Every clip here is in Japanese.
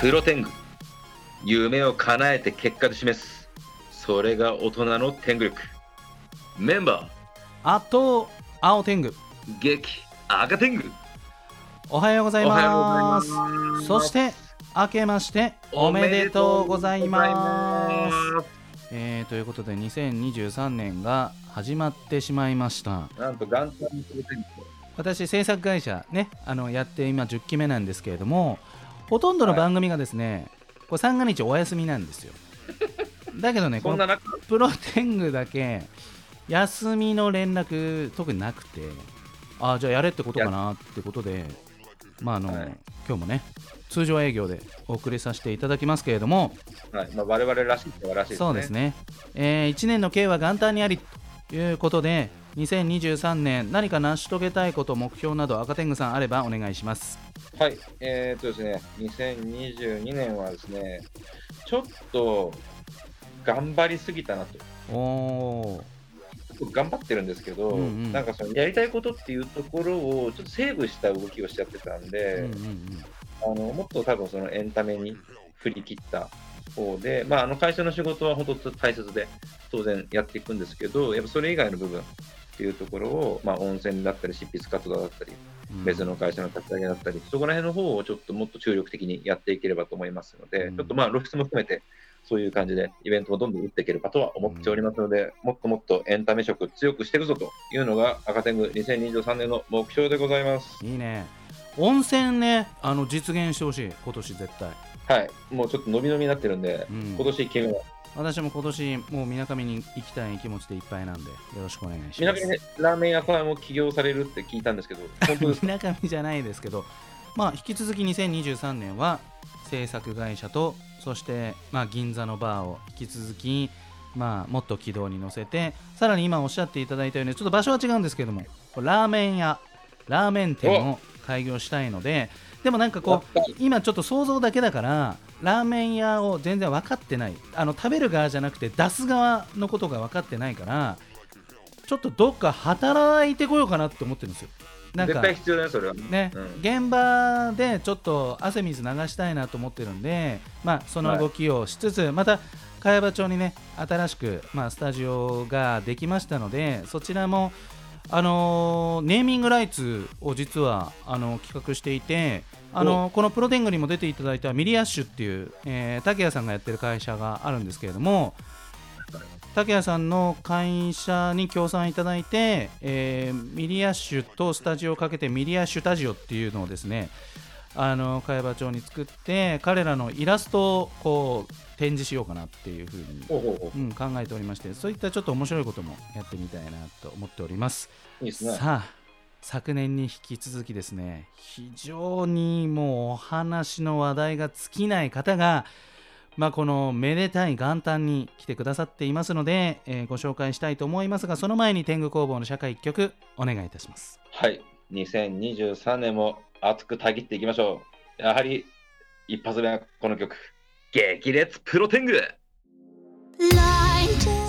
プロテング夢を叶えて結果で示す。それが大人の天狗力。メンバあと青天狗。ー激赤天狗。おはようございおはようございまます。すそして明けましておめでとうございます。えー、ということで2023年が始まってしまいました。なんと元旦ロテング私制作会社ねあのやって今10期目なんですけれどもほとんどの番組がですね、これ三が日お休みなんですよ。だけどねこのプロテングだけ休みの連絡特になくてああじゃあやれってことかなってことでまああの、はい。今日もね通常営業でお送りさせていただきますけれども、はい。まあ、我々らしいらしいですね。そうですね、え1年の計は元旦にありということで2023年何か成し遂げたいこと目標など赤天狗さんあればお願いします。はい、えー、っとですね、2022年はですね、ちょっと頑張りすぎたなと。おお頑張ってるんですけど、うんうん。なんかそのやりたいことっていうところをちょっとセーブした動きをしちゃってたんー、で、うんうんうん。あのもっと多分そのエンタメに振り切った方で、まあ、あの会社の仕事は本当大切で当然やっていくんですけど、やっぱそれ以外の部分っていうところを、まあ、温泉だったり執筆活動だったり、うん。別の会社の立ち上げだったり、そこら辺の方をちょっともっと注力的にやっていければと思いますので、うん。ちょっとまあ露出も含めて、そういう感じでイベントをどんどん打っていければとは思っておりますので、もっともっとエンタメ色強くしていくぞというのが赤天狗2023年の目標でございます。いいね。温泉ねあの実現してほしい今年絶対、はい、もうちょっと伸び伸びになってるんで、うん。今年決めます。私も今年もうみなかみに行きたい気持ちでいっぱいなんでよろしくお願いします。みなかみね、ラーメン屋さんも起業されるって聞いたんですけど、本当ですみなかみじゃないですけどまあ引き続き2023年は制作会社とそしてまあ銀座のバーを引き続きまあもっと軌道に乗せてさらに今おっしゃっていただいたようにちょっと場所は違うんですけどもラーメン屋ラーメン店を開業したいのででもなんかこう今ちょっと想像だけだからラーメン屋を全然分かってない。あの食べる側じゃなくて出す側のことが分かってないからちょっとどっか働いてこようかなって思ってるんですよ。なんか絶対必要だよ、それは。ね、うん。現場でちょっと汗水流したいなと思ってるんで、まあ、その動きをしつつ、また茅場町にね新しく、まあ、スタジオができましたのでそちらも、あのーネーミングライツを実はあの企画していて、あのこのプロテングにも出ていただいたミリアッシュっていう、えー竹谷さんがやってる会社があるんですけれども竹谷さんの会社に協賛いただいて、えーミリアッシュとスタジオをかけてミリアッシュタジオっていうのをですねあの茅場町に作って彼らのイラストをこう展示しようかなっていうふうに、ほうん、考えておりましてそういったちょっと面白いこともやってみたいなと思っております。う。いいですね。さあ昨年に引き続きですね非常にもうお話の話題が尽きない方が、まあ、このめでたい元旦に来てくださっていますので、えーご紹介したいと思いますがその前に天狗工房の社会一曲お願いいたしますはい、2023年も熱くたぎっていきましょう。やはり一発目はこの曲、激烈プロテング。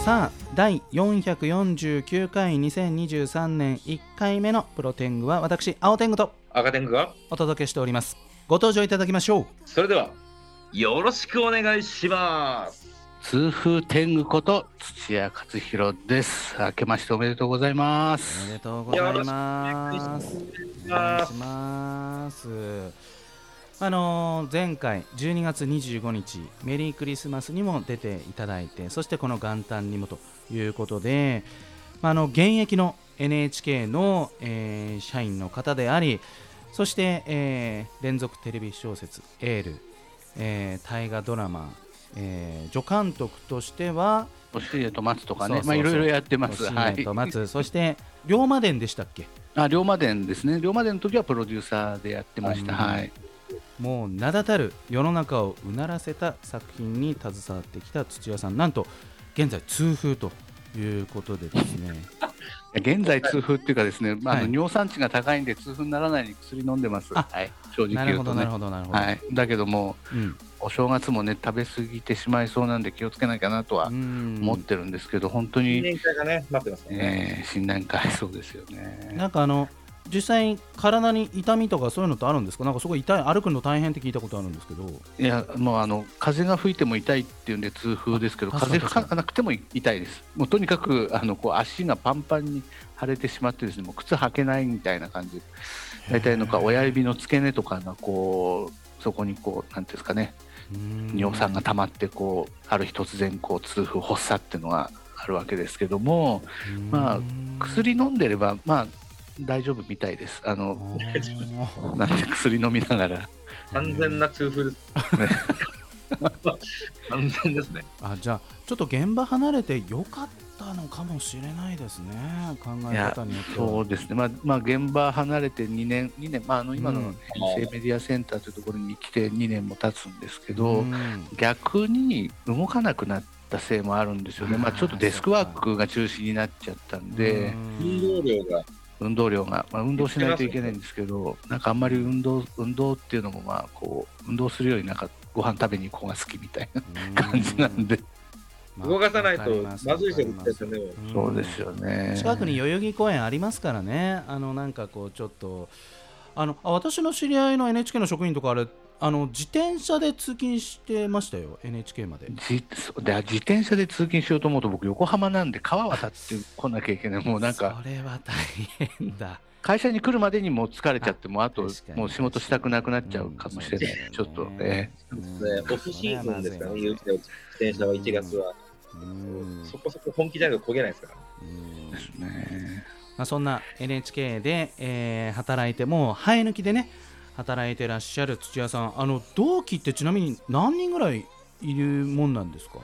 さあ第449回2023年1回目のプロ天狗は私青天狗と赤天狗が、お届けしております。ご登場いただきましょう。それではよろしくお願いします。痛風天狗こと土屋克弘です。明けましておめでとうございますおめ。でとうございますお願いします。あのー前回12月25日メリークリスマスにも出ていただいてそしてこの元旦にもということで、まああの現役の NHK の、えー社員の方でありそして、えー連続テレビ小説「エール」えー大河ドラマ、えー助監督としてはおしりと松とかね、いろいろやってます。新はい松、そして龍馬伝でしたっけ？あ、龍馬伝ですね。龍馬伝の時はプロデューサーでやってました。うんはい。もう名だたる世の中をうならせた作品に携わってきた土屋さんなんと現在痛風ということでですね現在痛風っていうかですね、まあ、あのはい尿酸値が高いんで痛風にならないように薬飲んでます。あはい。正直なるほどなる言うとね。ほどなるほど、はい。だけどもうんお正月もね食べ過ぎてしまいそうなんで気をつけなきゃなとはうん思ってるんですけど、本当新に、年会がね、待ってますね。えー、新年会そうですよね。なんかあの実際体に痛みとかそういうのってあるんですか？なんかすごい痛い歩くの大変って聞いたことあるんですけど。いやもうあの風が吹いても痛いっていうんで痛風ですけど風吹かなくても痛いです。もうとにかくあのこう足がパンパンに腫れてしまってですねもう靴履けないみたいな感じ。大体のか親指の付け根とかがこうそこにこうなんていうんですかね。尿酸が溜まってこうある日突然こう痛風発作っていうのがあるわけですけどもまあ薬飲んでればまあ大丈夫みたいです。あのなんで薬飲みながら。完全な痛風です。完全ですね。あじゃあちょっと現場離れてよかったのかもしれないですね。考え方によっては。そうですね、まあまあ、現場離れて2年、2年まあ、あの今のうん編成メディアセンターというところに来て2年も経つんですけど、うん。逆に動かなくなったせいもあるんですよね、まあ、ちょっとデスクワークが中心になっちゃったんで、運動量が運動量が、まあ、運動しないといけないんですけど、なんかあんまり運動運動っていうのも、まあ、こう運動するよりなんかご飯食べに行こうが好きみたいな感じなんで、まあ動かさないとまずい人ですよね。ん。そうですよね。近くに代々木公園ありますからね、あのなんかこうちょっとあのあ私の知り合いの NHK の職員とかあれあの自転車で通勤してましたよ NHK まで。自転車で通勤しようと思うと僕横浜なんで川渡ってこなきゃいけない。もうなんかそれは大変だ。会社に来るまでにもう疲れちゃってもうあともう仕事したくなくなっちゃうかもしれない、うんちょっとね。オフシーズンですからね、自転車は1月は。うん。そこそこ本気じゃないと焦げないですから。うん。ですね。まあ、そんな NHK で、えー働いても生え抜きでね働いてらっしゃる土屋さん。あの同期ってちなみに何人ぐらいいるもんなんですか？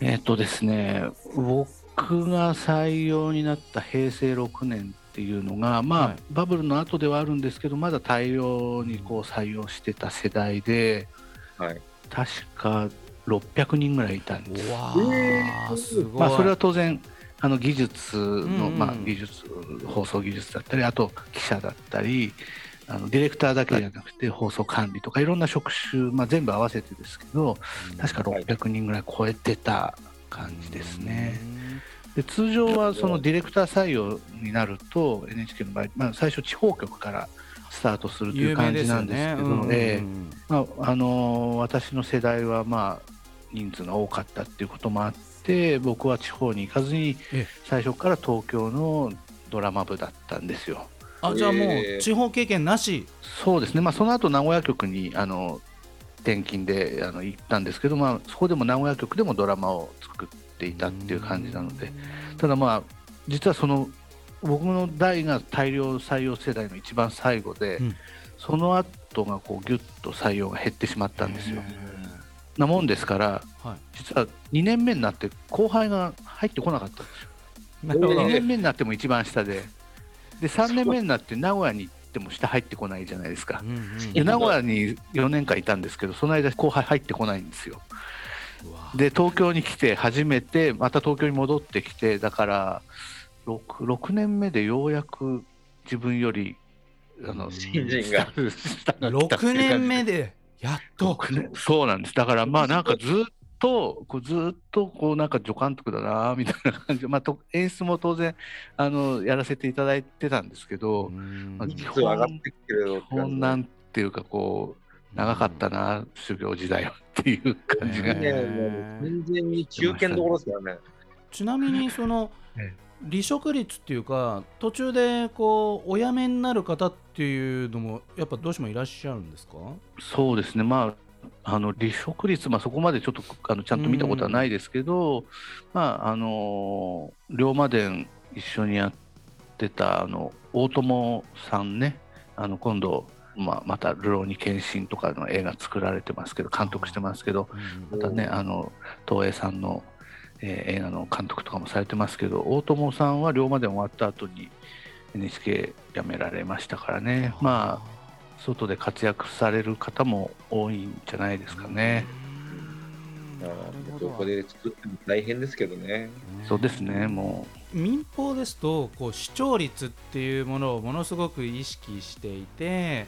えっとですね僕が採用になった平成6年っていうのがまあ、はい。バブルの後ではあるんですけどまだ大量にこう採用してた世代ではい。確か600人ぐらいいたんです。わえーーすごい、まあ、それは当然あの技術の、うんうん。まあ、技術放送技術だったりあと記者だったりあのディレクターだけじゃなくて放送管理とかいろんな職種、まあ、全部合わせてですけど確か600人ぐらい超えてた感じですね。で通常はそのディレクター採用になると NHK の場合、まあ、最初地方局からスタートするという感じなんですけど、ねうんまああのー私の世代はまあ人数が多かったっていうこともあって僕は地方に行かずにええ。最初から東京のドラマ部だったんですよ。あじゃあもえー。う地方経験なし、そうですね、まあ、その後名古屋局にあの転勤であの行ったんですけど、まあ、そこでも名古屋局でもドラマを作っていたっていう感じなので、ただまあ実はその僕の代が大量採用世代の一番最後で、うん。その後がこうギュッと採用が減ってしまったんですよ。なもんですからはい。実は2年目になって後輩が入ってこなかったんですよ。でなるほど。2年目になっても一番下でで3年目になって名古屋に行っても下入ってこないじゃないですかう。んうんで名古屋に4年間いたんですけどその間後輩入ってこないんですよ。で東京に来て初めてまた東京に戻ってきてだから 6, 6年目でようやく自分よりあの新人が。下が来たっていう感6じ年目でやっとそうなんですだからまあなんかずっとこうずっとこうなんか助監督だなみたいな感じ。で、まあ、と演出も当然あのやらせていただいてたんですけど、うん。まあ技術は上がってきてるよってこ感じんなんていうかこう長かったな、修行時代はっていう感じが、全に中堅どころですからね。ちなみにその え。離職率っていうか途中でこうお辞めになる方っていうのもやっぱどうしてもいらっしゃるんですか？そうですね。まああの離職率、まあ、そこまでちょっとあのちゃんと見たことはないですけど、まああの龍馬伝一緒にやってたあの大友さんねあの今度、まあ、また「流浪に献身」とかの映画作られてますけど監督してますけどまたねあの東映さんの、えー映画の監督とかもされてますけど大友さんは龍馬伝終わった後に NHK 辞められましたからね。まあ外で活躍される方も多いんじゃないですかね。うんなるほどどこで作っても大変ですけどね。そうですね、も民放ですとこう視聴率っていうものをものすごく意識していて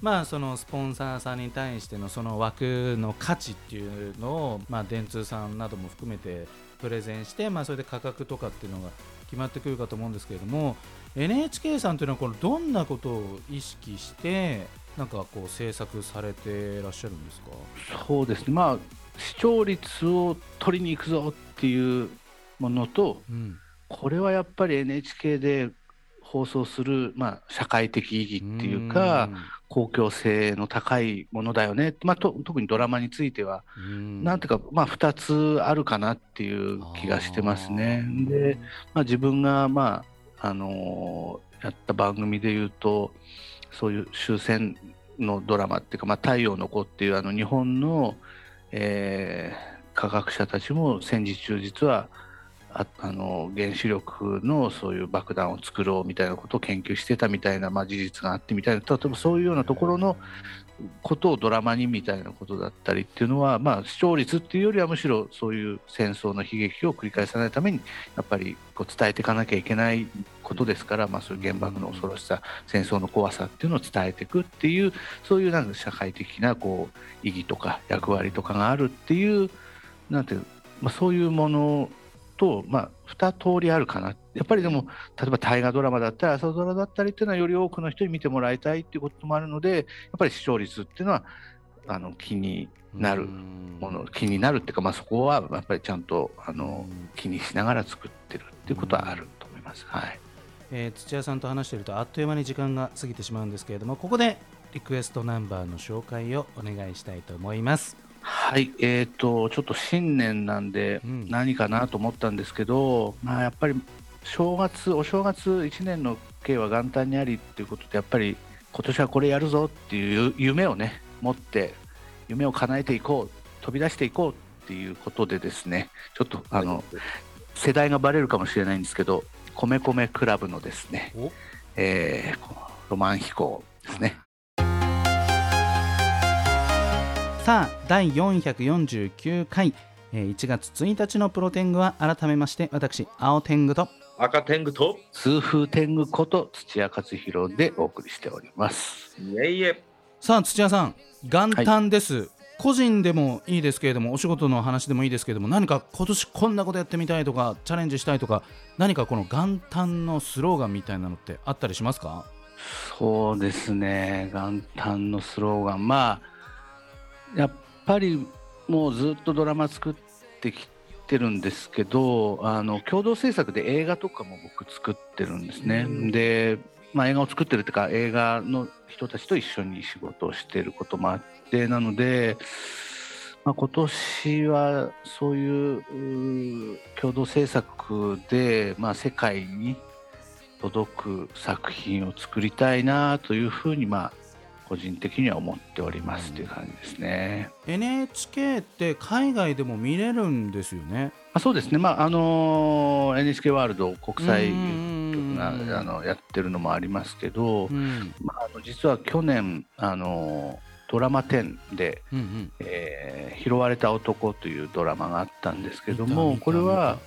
まあそのスポンサーさんに対してのその枠の価値っていうのをまあ電通さんなども含めてプレゼンしてまあそれで価格とかっていうのが決まってくるかと思うんですけれども NHK さんというのはこのどんなことを意識してなんかこう制作されてらっしゃるんですか？そうですね。まあ視聴率を取りに行くぞっていうものと、うん、これはやっぱり NHK で放送する、まあ、社会的意義っていうか、う公共性の高いものだよね、まあ、と特にドラマについては、ん。なんていうか、まあ、2つあるかなっていう気がしてますね。で、まあ、自分が、まああのー、やった番組でいうとそういう終戦のドラマっていうか「まあ、太陽の子」っていうあの日本の、えー、科学者たちも戦時中実はああの原子力のそういう爆弾を作ろうみたいなことを研究してたみたいな、まあ、事実があってみたいな例えばそういうようなところのことをドラマにみたいなことだったりっていうのは、まあ、視聴率っていうよりはむしろそういう戦争の悲劇を繰り返さないためにやっぱりこう伝えていかなきゃいけないことですから、まあ、そういう原爆の恐ろしさ戦争の怖さっていうのを伝えていくっていうそういうなんか社会的なこう意義とか役割とかがあるっていうなんていう、まあ、そういうものと、まあ、2通りあるかな。やっぱりでも、例えば大河ドラマだったり、朝ドラだったりっていうのは、より多くの人に見てもらいたいっていうこともあるので、やっぱり視聴率っていうのは、あの気になるもの、気になるっていうか、まあ、そこはやっぱりちゃんとあの気にしながら作ってるっていうことはあると思います。はいえー、土屋さんと話しているとあっという間に時間が過ぎてしまうんですけれどもここでリクエストナンバーの紹介をお願いしたいと思います。はい、えーと、ちょっと新年なんで、何かなと思ったんですけど、うん、まあ、やっぱり正月、お正月1年の計は元旦にありっていうことで、やっぱり今年はこれやるぞっていう夢をね、持って、夢を叶えていこう、飛び出していこうっていうことでですね、ちょっとあの、世代がばれるかもしれないんですけど、米米クラブのですね、えー、ロマン飛行ですね。さあ第449回、えー、1月1日のプロテングは改めまして私青天狗と赤天狗と痛風天狗こと土屋克弘でお送りしております。いえいえ。さあ土屋さん元旦です、はい、個人でもいいですけれどもお仕事の話でもいいですけれども何か今年こんなことやってみたいとかチャレンジしたいとか何かこの元旦のスローガンみたいなのってあったりしますか？そうですね。元旦のスローガン。まあやっぱりもうずっとドラマ作ってきてるんですけどあの共同制作で映画とかも僕作ってるんですね。で、まあ、映画を作ってるっていうか映画の人たちと一緒に仕事をしていることもあってなので、まあ、今年はそういう共同制作で、まあ、世界に届く作品を作りたいなというふうに、まあ、個人的には思っておりますという感じですね。NHK って海外でも見れるんですよね。あそうですね、まああの NHK ワールド国際局があのやってるのもありますけど、まあ、あの実は去年あのドラマ10で、うんうん、えー、拾われた男というドラマがあったんですけども、これは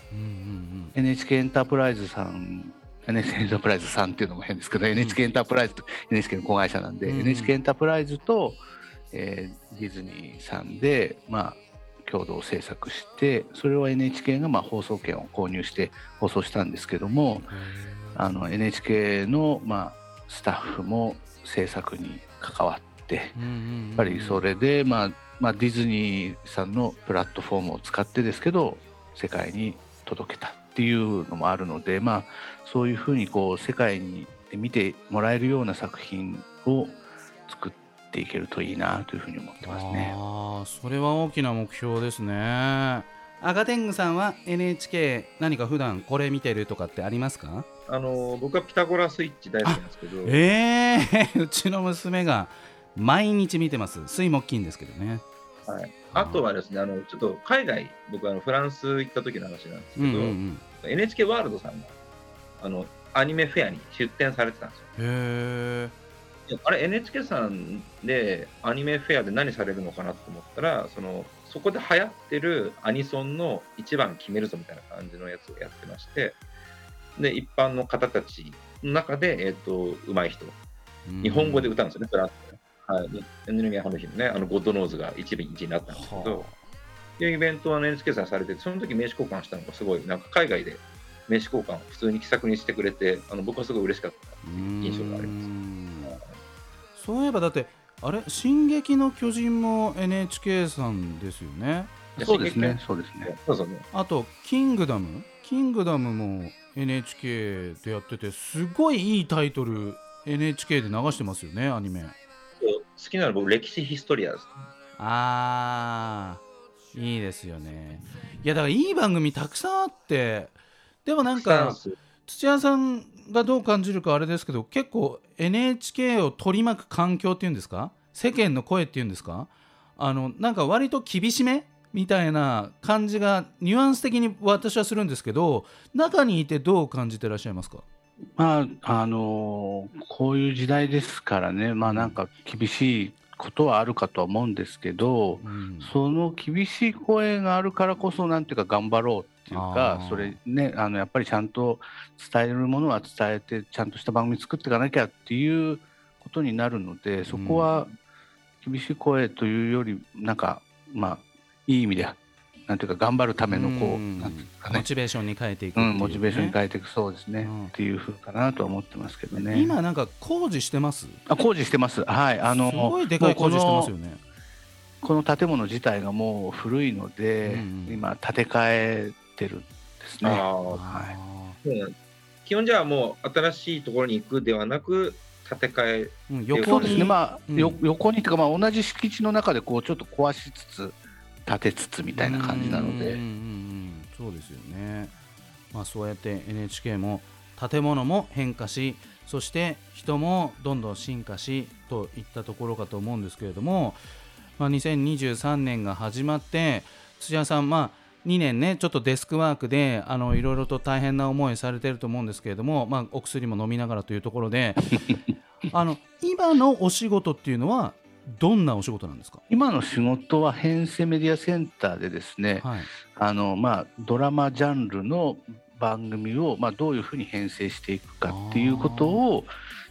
NHK エンタープライズさん NHK エンタープライズさんっていうのも変ですけど、うん、NHK エンタープライズと NHK の子会社なんで、うん、NHK エンタープライズと、えー、ディズニーさんで、まあ、共同制作してそれを NHK がまあ放送権を購入して放送したんですけどもあの NHK のまあスタッフも制作に関わって、やっぱりそれで、まあまあ、ディズニーさんのプラットフォームを使ってですけど世界に届けたっていうのもあるので、まあ、そういうふうにこう世界に見てもらえるような作品を作っていけるといいなというふうに思ってますね。あそれは大きな目標ですね。赤天狗さんは NHK 何か普段これ見てるとかってありますか？あの僕はピタゴラスイッチ大好きなんですけどええー、うちの娘が毎日見てます水木金ですけどねはい、あとはですねあのちょっと海外僕あのフランス行った時の話なんですけど、うんうんうん、NHK ワールドさんがあのアニメフェアに出展されてたんですよ。へあれ NHK さんでアニメフェアで何されるのかなと思ったらそのそこで流行ってるアニソンの一番決めるぞみたいな感じのやつをやってましてで一般の方たちの中で、えーと、上手い人日本語で歌うんですよね、フランスで。はい、二宮春日のね、あのゴッドノーズが一部一になったんですけど、はっていうイベントは NHK さんされてて、その時名刺交換したのがすごい、なんか海外で名刺交換を普通に気さくにしてくれて、あの僕はすごい嬉しかった。印象があります。すそういえばだってあれ「進撃の巨人」も NHK さんですよね？そうですね、そうですね。そうそうね。あと「キングダム」キングダムも NHK でやっててすごいいいタイトル NHK で流してますよねアニメ好きなのは僕、歴史ヒストリアです。あーいいですよね。いやだからいい番組たくさんあってでもなんか土屋さんがどう感じるかあれですけど結構 NHK を取り巻く環境っていうんですか？世間の声っていうんですか？あのなんか割と厳しめみたいな感じがニュアンス的に私はするんですけど中にいてどう感じてらっしゃいますか？まあ、あのこういう時代ですからね、まあなんか厳しいことはあるかとは思うんですけど、うん。その厳しい声があるからこそ、なんていうか、頑張ろうっていうあかー、それね、あのやっぱりちゃんと伝えるものは伝えて、ちゃんとした番組作っていかなきゃっていうことになるので、そこは厳しい声というより、なんか、まあ、いい意味で、なんていうか、頑張るための、こう、うんなんていうかモね、チベーションに変えていくっていうねうん、モチベーションに変えていくそうですね、うんっていうふうかなとは思ってますけどね。今なんか工事してます？あ工事してます。はい。あのすごいでかい工事してますよねこの建物自体がもう古いので、うんうん今建て替えてるんですね。はい。うん基本じゃあもう新しいところに行くではなく、建て替え、うん横にそうですね。まあ、うんよ横にというかまあ同じ敷地の中でこうちょっと壊しつつ建てつつみたいな感じなので。うんうんうんうん。そうですよね、まあ、そうやって NHK も建物も変化しそして人もどんどん進化しといったところかと思うんですけれども、まあ、2023年が始まって土屋さん、まあ、2年ねちょっとデスクワークであのいろいろと大変な思いされてると思うんですけれども、まあ、お薬も飲みながらというところで あの今のお仕事っていうのはどんなお仕事なんですか、今の仕事は編成メディアセンターでですね、はい。あのまあ、ドラマジャンルの番組を、まあ、どういうふうに編成していくかっていうことを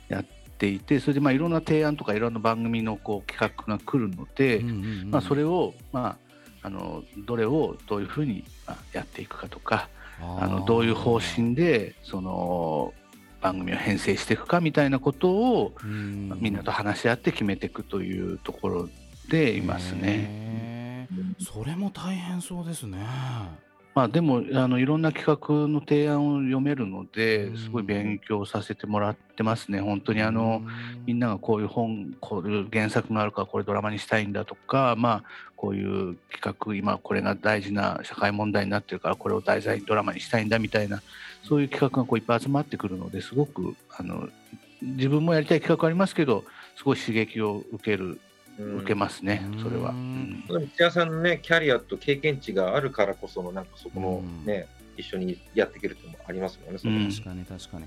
やっていてそれでまあいろんな提案とかいろんな番組のこう企画が来るので、うんうんうんまあ、それを、まあ、あのどれをどういうふうにまあやっていくかとかあのどういう方針でその番組を編成していくかみたいなことをうんみんなと話し合って決めていくというところでいますね。それも大変そうですね。まあ、でもあのいろんな企画の提案を読めるのでうんすごい勉強させてもらってますね。本当にあのみんながこういう本こういう原作があるからこれドラマにしたいんだとか、まあ、こういう企画今これが大事な社会問題になってるからこれを題材にドラマにしたいんだみたいなそういう企画がこういっぱい集まってくるのですごくあの自分もやりたい企画ありますけどすごい刺激を受けるうん受けますねうんそれは。うん土屋さんのね、キャリアと経験値があるからこその、なんかそこのね、一緒にやっていけるっていうのもありますもんね、それうん確かに確かに。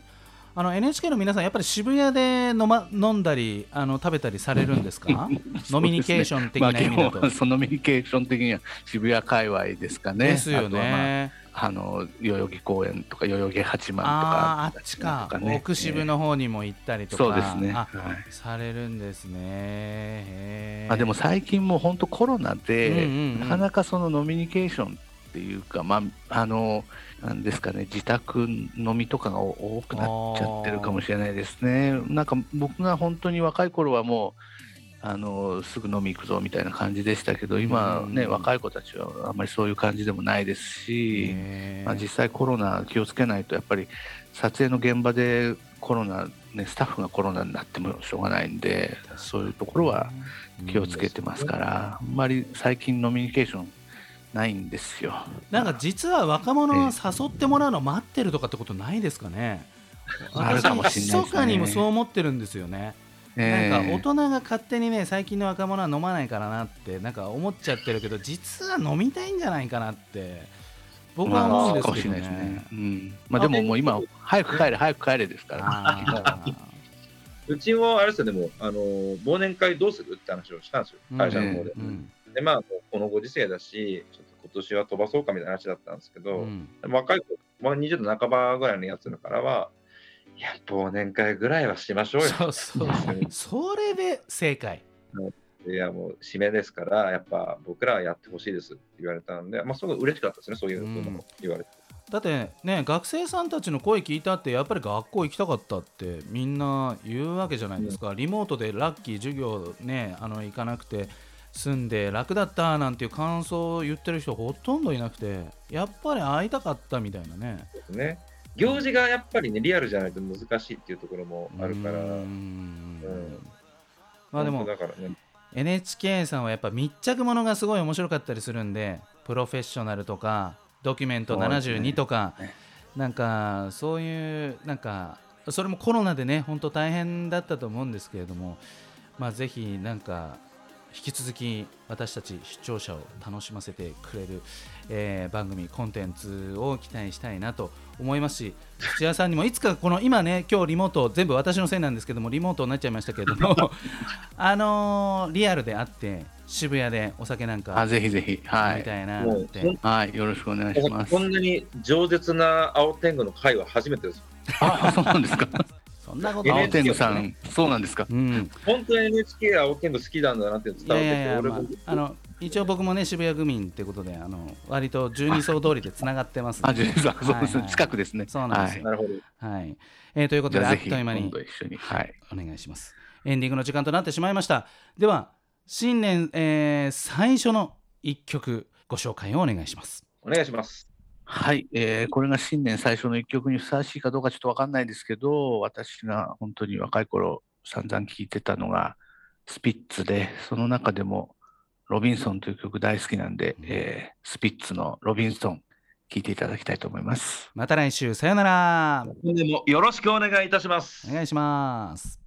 あの NHK の皆さんやっぱり渋谷で飲,、ま、飲んだりあの食べたりされるんですか？ノミニケーション的な意味だと。まあ基本はそのノミニケーション的には渋谷界隈ですかね。ですよね。あの代々木公園とか代々木八幡とかああーあっちかとね奥渋の方にも行ったりとか、そうですね。あはいされるんですね。あ、でも最近もう本当コロナで、なかなかそのノミニケーションっていうか、まあ、あのなんですかね自宅飲みとかが多くなっちゃってるかもしれないですね。なんか僕が本当に若い頃はもうあのすぐ飲み行くぞみたいな感じでしたけど今ね、うん若い子たちはあんまりそういう感じでもないですし、まあ、実際コロナ気をつけないとやっぱり撮影の現場でコロナ、ね、スタッフがコロナになってもしょうがないんでそういうところは気をつけてますから、あんまり最近ノミニケーションないんですよ。なんか実は若者を誘ってもらうの待ってるとかってことないですかね？あるかもしれないですね密かにもそう思ってるんですよね。えなんか大人が勝手にね最近の若者は飲まないからなってなんか思っちゃってるけど実は飲みたいんじゃないかなって僕は思うんですかもしけどれないですね。ね。。うん。まあ、でももう今早く帰れ早く帰れですから、うちもあれですよ、でも、あの忘年会どうするって話をしたんですよ、会社の方で。うん。で、まあ、もうこのご時世だし、ちょっと今年は飛ばそうかみたいな話だったんですけど、うん。若い子、まあ、20代半ばぐらいのやつのからは、いや、忘年会ぐらいはしましょうよ。そうそうそ れで正解いや、もう締めですから、やっぱ僕らはやってほしいですって言われたんで、まあ、すごい嬉しかったですね、そういうのも言われて。だってね学生さんたちの声聞いたってやっぱり学校行きたかったってみんな言うわけじゃないですか、リモートでラッキー授業ねあの行かなくて済んで楽だったなんていう感想を言ってる人ほとんどいなくてやっぱり会いたかったみたいなねね。行事がやっぱりね、リアルじゃないと難しいっていうところもあるから、まあでも本当だからね、NHK さんはやっぱ密着ものがすごい面白かったりするんでプロフェッショナルとかドキュメントそうですね。72とか、ねなんかそういうなんかそれもコロナでね本当大変だったと思うんですけれどもまあぜひなんか引き続き私たち視聴者を楽しませてくれる、えー番組コンテンツを期待したいなと思いますし土屋さんにもいつかこの今ね今日リモート全部私のせいなんですけどもリモートになっちゃいましたけれども あのーリアルであって渋谷でお酒なんかあぜひぜひ、はい。みたいなはい、よろしくお願いしますこ。んなに饒舌な青天狗の会は初めてです。あ、そうなんですか。そんなこと青天狗さん、そうなんですか？うん本当に NHK 青天狗好きなんだなって伝わってきて、いやいやいや、ま俺もあ、あの一応僕もね渋谷区民ってことであの割と十二層通りでつながってますんであ、ジュニさん、そうですね。近くですね。そうなんですなるほど。はい、えーということであっという間に今度一緒に。はい。お願いしますエンディングの時間となってしまいましたでは新年、えー最初の一曲ご紹介をお願いしますお願いします。はい、えーこれが新年最初の一曲にふさわしいかどうかちょっとわかんないですけど、私が本当に若い頃散々聴いてたのがスピッツで、その中でもロビンソンという曲大好きなんで、えースピッツのロビンソン聴いていただきたいと思います。また来週さよならでもよろしくお願いいたしますお。願いします